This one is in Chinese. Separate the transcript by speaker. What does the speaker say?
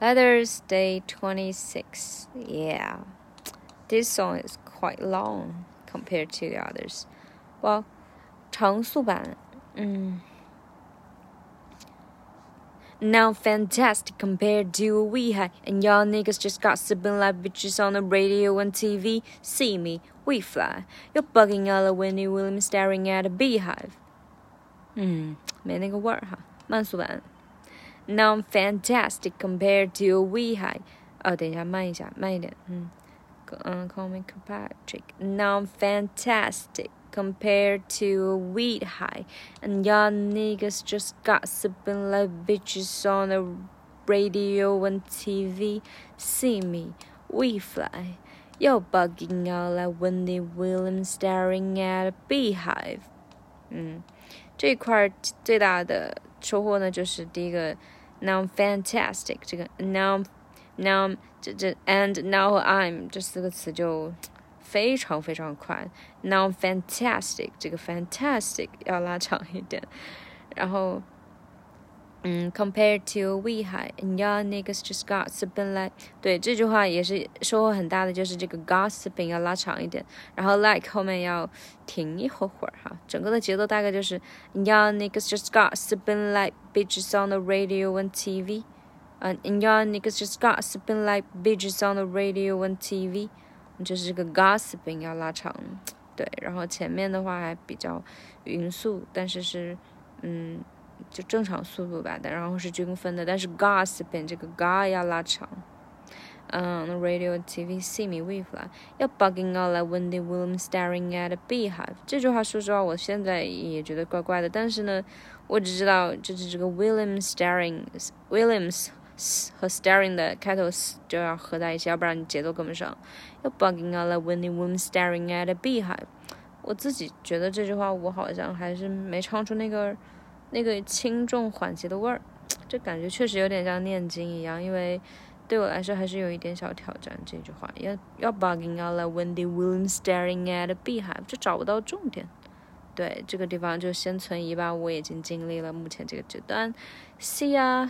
Speaker 1: Letters Day 26. Yeah. This song is quite long compared to the others. Well, 长速版，嗯。Now fantastic compared to we had, and y'all niggas just gossiping like bitches on the radio and TV. See me, we fly. You're bugging all the Wendy Williams staring at a beehive. 嗯，没那个味儿哈，慢速版。 Now fantastic compared to we had. 哦，等一下，慢一下，慢一点，嗯，嗯，Call me Patrick. Now fantastic compared to a weed high. And y'all niggas just gossiping like bitches on the radio and TV. See me, we fly. You're bugging out like Wendy Williams staring at a beehive. 嗯，这一块最大的收获呢，就是第一个 now fantastic 这个 now now 这这 and now I'm 这四个词就非常非常快。Now fantastic，这个 fantastic 要拉长一点，然后。 嗯，compared to we high and y'all niggas just gossiping like，对这句话也是收获很大的，就是这个 gossiping 要拉长一点，然后 like 后面要停一会儿会儿哈，整个的节奏大概就是 y'all niggas just gossiping like bitches on the radio and TV，嗯、uh,，and y'all niggas just gossiping like bitches on the radio and TV。就是这个 gossiping 要拉长，对，然后前面的话还比较匀速，但是是嗯就正常速度吧，但然后是均分的，但是 gas 跟这个 ga 要拉长。嗯，radio TV see me with 啦，要 bugging out like Wendy Williams staring at a beehive。这句话说实话，我现在也觉得怪怪的，但是呢，我只知道就是这个 Williams staring Williams。和 staring 的开头就要合在一起，要不然你节奏跟不上。要 bugging out like when the woman staring at a beehive。我自己觉得这句话我好像还是没唱出那个那个轻重缓急的味儿，这感觉确实有点像念经一样，因为对我来说还是有一点小挑战。这句话要要 bugging out like windy winds staring at a beehive，就找不到重点。对这个地方就先存疑吧，我已经经历了目前这个阶段。See ya。